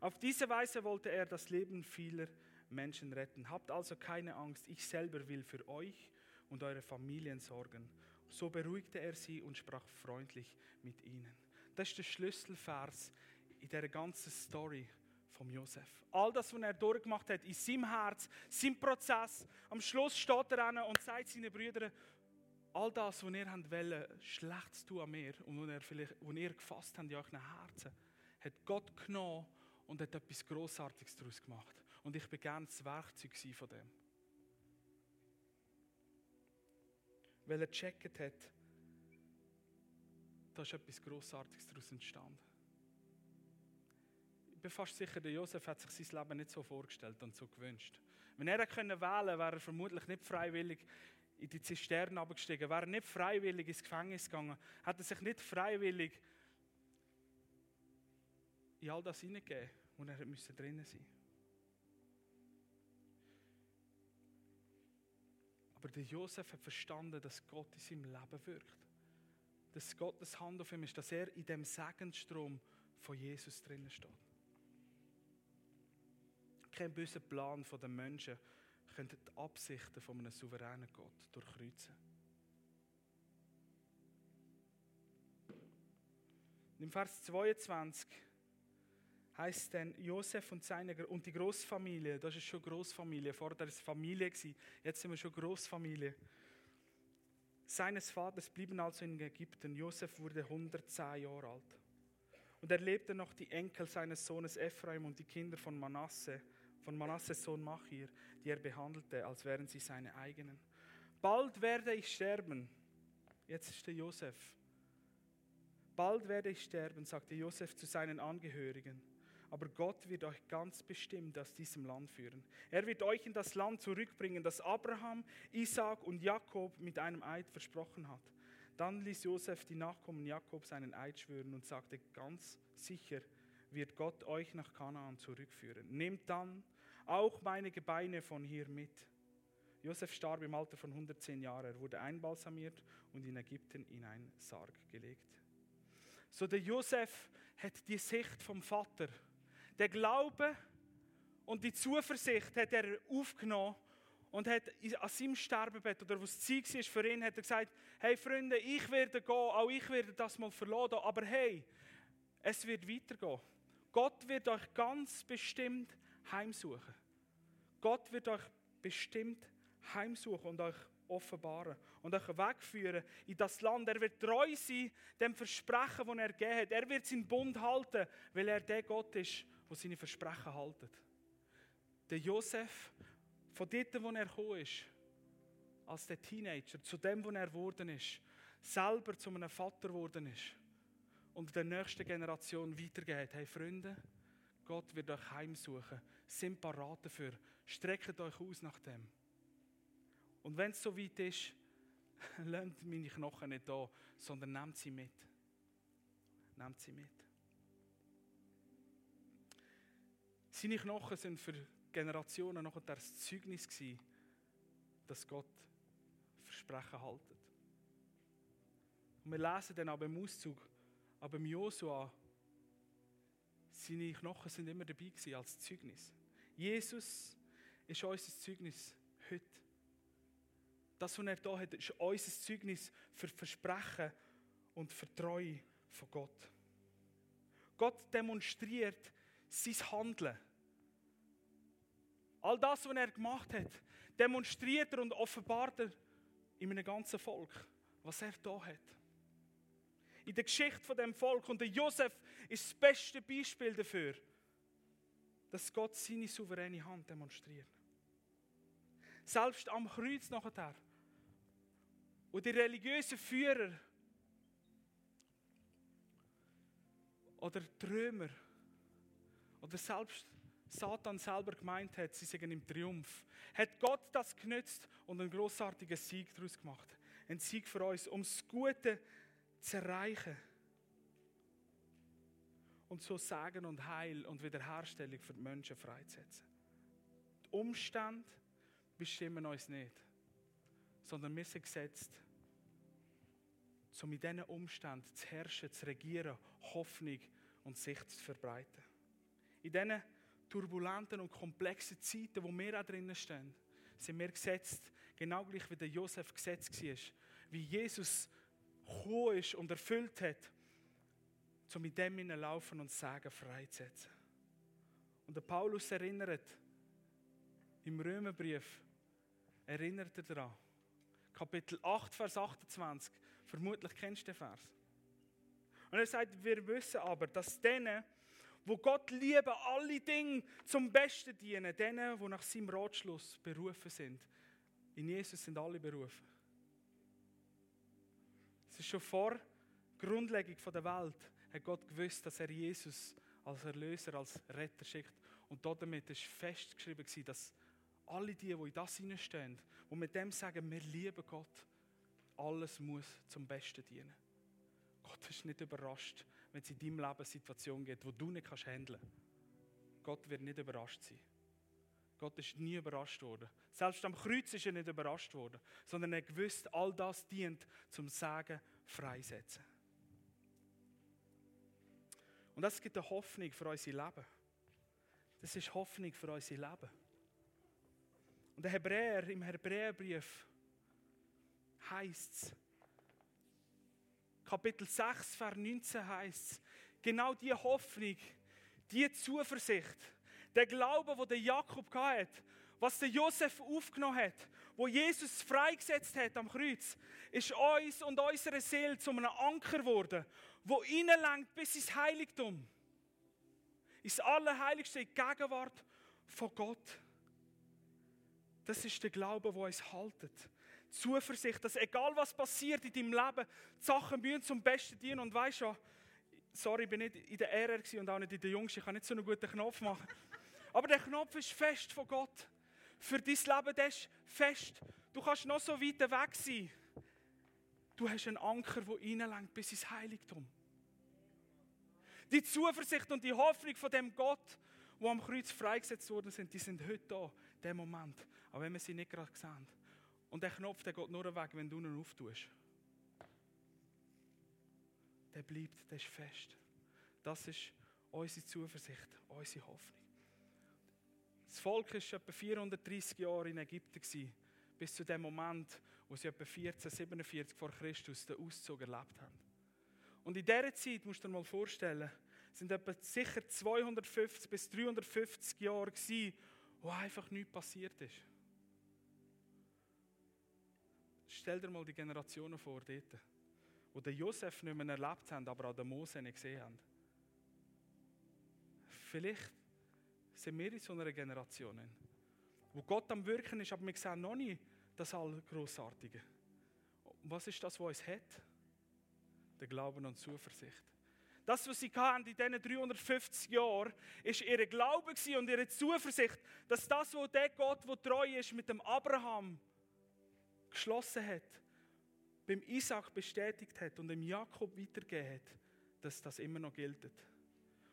Auf diese Weise wollte er das Leben vieler Menschen retten. Habt also keine Angst, ich selber will für euch und eure Familien sorgen. So beruhigte er sie und sprach freundlich mit ihnen. Das ist der Schlüsselvers in der ganzen Story vom Josef. All das, was er durchgemacht hat, in seinem Herz, sein Prozess. Am Schluss steht er an und sagt seinen Brüdern, all das, was ihr wollt, schlecht zu tun an mir und was ihr, vielleicht, was ihr gefasst habt in euren Herzen, hat Gott genommen und hat etwas Grossartiges daraus gemacht. Und ich bin gerne das Werkzeug von dem. Weil er gecheckt hat, da ist etwas Grossartiges daraus entstanden. Ich bin fast sicher, der Josef hat sich sein Leben nicht so vorgestellt und so gewünscht. Wenn er wählen wäre er vermutlich nicht freiwillig in die Zisterne abgestiegen, wäre er nicht freiwillig ins Gefängnis gegangen, hat er sich nicht freiwillig in all das hineingegeben, wo er drinnen sein Aber der Josef hat verstanden, dass Gott in seinem Leben wirkt. Dass Gottes Hand auf ihm ist, dass er in dem Segensstrom von Jesus drinnen steht. Kein böser Plan der Menschen könnte die Absichten von einem souveränen Gott durchkreuzen. Im Vers 22 heißt dann Josef und seine und die Großfamilie, das ist schon Großfamilie, vorher war es Familie jetzt sind wir schon Großfamilie. Seines Vaters blieben also in Ägypten. Josef wurde 110 Jahre alt. Und er lebte noch die Enkel seines Sohnes Ephraim und die Kinder von Manasse, von Manasses Sohn Machir, die er behandelte, als wären sie seine eigenen. Bald werde ich sterben. Jetzt ist der Josef. Bald werde ich sterben, sagte Josef zu seinen Angehörigen aber Gott wird euch ganz bestimmt aus diesem Land führen. Er wird euch in das Land zurückbringen, das Abraham, Isaac und Jakob mit einem Eid versprochen hat. Dann ließ Josef die Nachkommen Jakobs einen Eid schwören und sagte ganz sicher, wird Gott euch nach Kanaan zurückführen. Nehmt dann auch meine Gebeine von hier mit. Josef starb im Alter von 110 Jahren. Er wurde einbalsamiert und in Ägypten in einen Sarg gelegt. So der Josef hat die Sicht vom Vater der Glaube und die Zuversicht hat er aufgenommen und hat an seinem Sterbebett, oder was Zeit war für ihn, hat er gesagt, hey Freunde, ich werde gehen, auch ich werde das mal verloren, aber hey, es wird weitergehen. Gott wird euch ganz bestimmt heimsuchen. Gott wird euch bestimmt heimsuchen und euch offenbaren und euch wegführen in das Land. Er wird treu sein dem Versprechen, das er gegeben hat. Er wird seinen Bund halten, weil er der Gott ist, der seine Versprechen haltet. Der Josef, von dort, wo er gekommen ist, als der Teenager, zu dem, wo er geworden ist, selber zu einem Vater geworden ist und der nächsten Generation weitergeht. Hey Freunde, Gott wird euch heimsuchen. Sind parat dafür. Streckt euch aus nach dem. Und wenn es so weit ist, <laughs> lasst meine Knochen nicht da, sondern nehmt sie mit. Nehmt sie mit. Seine Knochen sind für Generationen noch das Zeugnis gewesen, dass Gott Versprechen haltet. Und wir lesen dann aber im Auszug, aber im Josua, seine Knochen sind immer dabei gewesen als Zeugnis. Jesus ist unser Zeugnis heute. Das, was er da hat, ist unser Zeugnis für Versprechen und für Treue von Gott. Gott demonstriert sein Handeln. All das, was er gemacht hat, demonstriert er und offenbart er in einem ganzen Volk, was er da hat. In der Geschichte von dem Volk und der Josef ist das beste Beispiel dafür, dass Gott seine souveräne Hand demonstriert. Selbst am Kreuz nachher, wo die religiösen Führer oder Trömer oder selbst Satan selber gemeint hat, sie seien im Triumph, hat Gott das genützt und einen großartigen Sieg daraus gemacht. Ein Sieg für uns, um das Gute zu erreichen. Und so Sagen und Heil und Wiederherstellung für die Menschen freizusetzen. Die Umstände bestimmen uns nicht, sondern wir sind gesetzt, um in diesen Umständen zu herrschen, zu regieren, Hoffnung und Sicht zu verbreiten. In diesen turbulenten und komplexen Zeiten, wo wir auch drinnen stehen, sind wir gesetzt, Genau gleich wie der Josef gesetzt war. Wie Jesus gekommen ist und erfüllt hat, um mit dem laufen und Sagen freizusetzen. Und der Paulus erinnert im Römerbrief, erinnert er daran. Kapitel 8, Vers 28. Vermutlich kennst du den Vers. Und er sagt, wir wissen aber, dass denen, wo Gott lieben, alle Dinge zum Besten dienen, denen, die nach seinem Ratschluss berufen sind. In Jesus sind alle berufen. Es ist schon vor Grundlegung der Welt, hat Gott gewusst, dass er Jesus als Erlöser, als Retter schickt. Und damit ist festgeschrieben, dass alle die, die in das hineinstehen, die mit dem sagen, wir lieben Gott, alles muss zum Besten dienen. Gott ist nicht überrascht, wenn es in deinem Leben eine Situation gibt, wo du nicht handeln kannst. Gott wird nicht überrascht sein. Gott ist nie überrascht worden. Selbst am Kreuz ist er nicht überrascht worden, sondern er gewusst, all das dient zum Sagen freisetzen. Und das gibt eine Hoffnung für unser Leben. Das ist Hoffnung für unser Leben. Und der Hebräer, im Hebräerbrief heißt es, Kapitel 6, Vers 19 heißt es, genau die Hoffnung, die Zuversicht, der Glaube, wo der Jakob hatte, was der Josef aufgenommen hat, wo Jesus freigesetzt hat am Kreuz, ist uns und unserer Seele zu einem Anker geworden, wo lenkt bis ins Heiligtum, ins Allerheiligste, in die Gegenwart von Gott. Das ist der Glaube, der uns haltet. Zuversicht, dass egal was passiert in deinem Leben, die Sachen müssen zum Besten dienen. Und weißt du, sorry, ich bin nicht in der RR und auch nicht in der Jungs, ich kann nicht so einen guten Knopf machen. <laughs> Aber der Knopf ist fest von Gott. Für dein Leben, der ist fest. Du kannst noch so weit weg sein. Du hast einen Anker, der reinlenkt bis ins Heiligtum. Die Zuversicht und die Hoffnung von dem Gott, wo am Kreuz freigesetzt worden sind, die sind heute da, dem Moment. Aber wenn wir sie nicht gerade sehen. Und der Knopf, der geht nur weg, wenn du ihn auftust. Der bleibt, der ist fest. Das ist unsere Zuversicht, unsere Hoffnung. Das Volk war etwa 430 Jahre in Ägypten, bis zu dem Moment, wo sie etwa 1447 vor Christus den Auszug erlebt haben. Und in dieser Zeit, musst du dir mal vorstellen, sind etwa sicher 250 bis 350 Jahre gewesen, wo einfach nichts passiert ist. Stell dir mal die Generationen vor dort, wo den Josef nicht mehr erlebt haben, aber auch den Mose nicht gesehen haben. Vielleicht sind wir in so einer Generation, wo Gott am Wirken ist, aber wir sehen noch nicht das Allgrossartige. Was ist das, was uns hat? Der Glauben und Zuversicht. Das, was sie hatten in diesen 350 Jahren, ist ihr Glaube und ihre Zuversicht, dass das, was der Gott, der treu ist, mit dem Abraham geschlossen hat, beim Isaac bestätigt hat und dem Jakob weitergegeben hat, dass das immer noch gilt.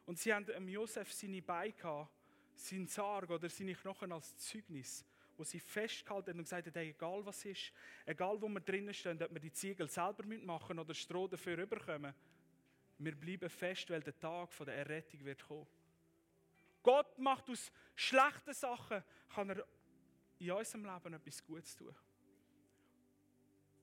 Und sie haben Josef seine Beine gehabt, seinen Sarg oder seine Knochen als Zeugnis, wo sie festgehalten haben und gesagt haben, egal was ist, egal wo wir drinnen stehen, ob wir die Ziegel selber machen oder Stroh dafür überkommen, wir bleiben fest, weil der Tag der Errettung wird kommen. Gott macht aus schlechten Sachen, kann er in unserem Leben etwas Gutes tun.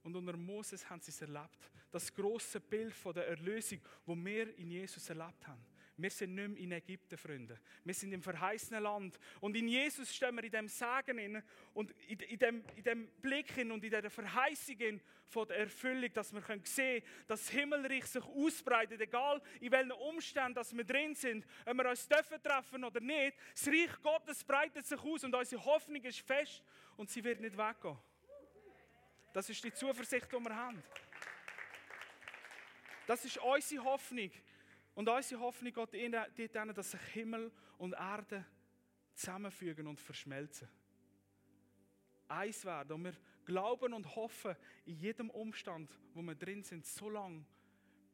Und unter Moses haben sie es erlebt. Das große Bild von der Erlösung, wo wir in Jesus erlebt haben. Wir sind nicht mehr in Ägypten, Freunde. Wir sind im verheißenen Land. Und in Jesus stehen wir in dem Segen und in dem, in dem Blick und in der Verheißung von der Erfüllung, dass wir sehen können, dass das Himmelreich sich ausbreitet, egal in welchen Umständen dass wir drin sind, ob wir uns dürfen treffen oder nicht. Das Reich Gottes breitet sich aus und unsere Hoffnung ist fest und sie wird nicht weggehen. Das ist die Zuversicht, die wir haben. Das ist unsere Hoffnung. Und unsere Hoffnung geht dorthin, dass sich Himmel und Erde zusammenfügen und verschmelzen. Eins werden. Und wir glauben und hoffen in jedem Umstand, wo wir drin sind, so lange,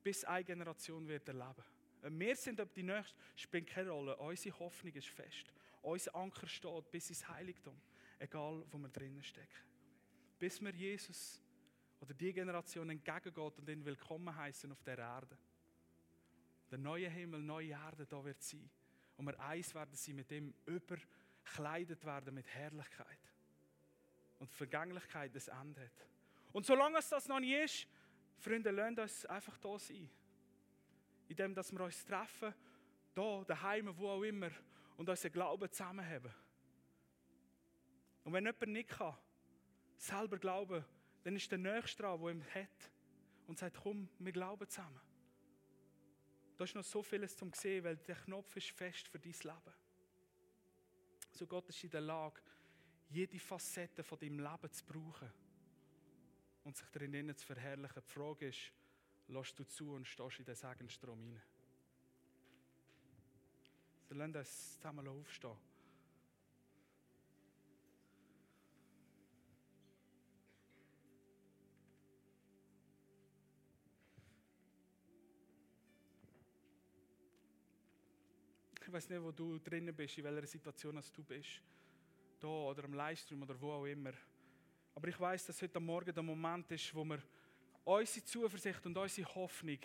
bis eine Generation wird erleben. Wir sind ob die nächste, spielt keine Rolle. Unsere Hoffnung ist fest. Unser Anker steht bis ins Heiligtum. Egal, wo wir drinnen stecken bis mir Jesus oder die Generation entgegengeht und ihn willkommen heißen auf der Erde. Der neue Himmel, neue Erde da wird sein. Und wir eins werden sie mit dem überkleidet werden mit Herrlichkeit. und Vergänglichkeit das Ende hat. Und solange es das noch nicht ist, Freunde, lasst uns einfach da sein. Indem dass wir uns treffen, da, daheim, wo auch immer, und unseren Glauben zusammenhaben. Und wenn jemand nicht kann, selber glauben, dann ist der Nächste dran, der ihm hat und sagt, komm, wir glauben zusammen. Da ist noch so vieles zum sehen, weil der Knopf ist fest für dein Leben. So Gott ist in der Lage, jede Facette von deinem Leben zu brauchen und sich darin zu verherrlichen. Die Frage ist, lässt du zu und stehst in den Segenstrom hinein? So lassen uns zusammen aufstehen. Weiß nicht, wo du drinnen bist, in welcher Situation du bist. Da oder am Livestream oder wo auch immer. Aber ich weiß, dass heute Morgen der Moment ist, wo wir unsere Zuversicht und unsere Hoffnung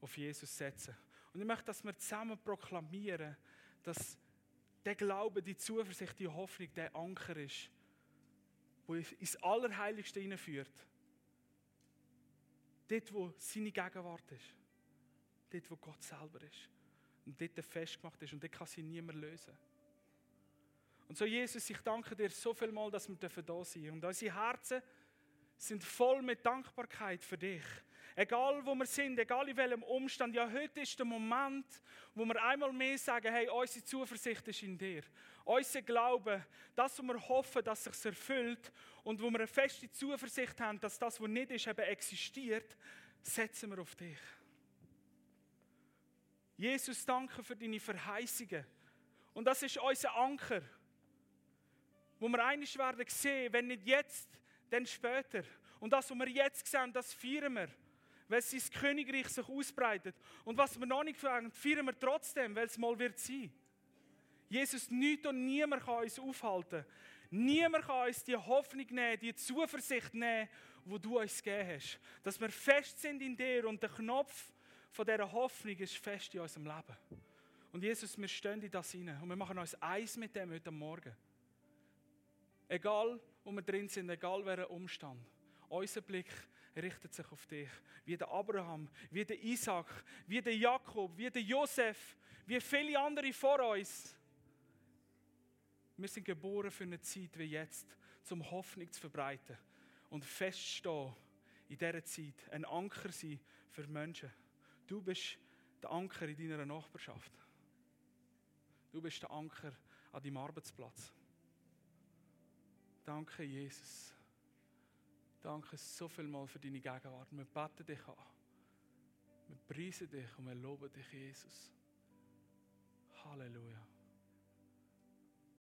auf Jesus setzen. Und ich möchte, dass wir zusammen proklamieren, dass der Glaube, die Zuversicht, die Hoffnung der Anker ist, wo ins Allerheiligste hineinführt. Dort, wo seine Gegenwart ist. Dort, wo Gott selber ist und dort festgemacht ist und dort kann sie niemand lösen. Und so, Jesus, ich danke dir so viel mal, dass wir da sein dürfen. Und unsere Herzen sind voll mit Dankbarkeit für dich. Egal wo wir sind, egal in welchem Umstand. Ja, heute ist der Moment, wo wir einmal mehr sagen, hey, unsere Zuversicht ist in dir. Unser Glaube, das, was wir hoffen, dass es sich erfüllt und wo wir eine feste Zuversicht haben, dass das, was nicht ist, eben existiert, setzen wir auf dich. Jesus, danke für deine Verheißungen. Und das ist unser Anker, wo wir einig werden sehen, wenn nicht jetzt, dann später. Und das, was wir jetzt sehen, das feiern wir, weil sein Königreich sich ausbreitet. Und was wir noch nicht feiern, feiern wir trotzdem, weil es mal wird sein. Jesus, nichts und niemand kann uns aufhalten. Niemand kann uns die Hoffnung nehmen, die Zuversicht nehmen, wo du uns gegeben hast. Dass wir fest sind in dir und der Knopf von dieser Hoffnung ist fest in unserem Leben. Und Jesus, wir stehen in das hinein und wir machen uns eins mit dem heute Morgen. Egal, wo wir drin sind, egal welcher Umstand. Unser Blick richtet sich auf dich. Wie der Abraham, wie der Isaac, wie der Jakob, wie der Josef, wie viele andere vor uns. Wir sind geboren für eine Zeit wie jetzt, zum Hoffnung zu verbreiten und feststehen in dieser Zeit, ein Anker sein für Menschen. Du bist der Anker in deiner Nachbarschaft. Du bist der Anker an deinem Arbeitsplatz. Danke, Jesus. Danke so viel mal für deine Gegenwart. Wir beten dich an. Wir preisen dich und wir loben dich, Jesus. Halleluja.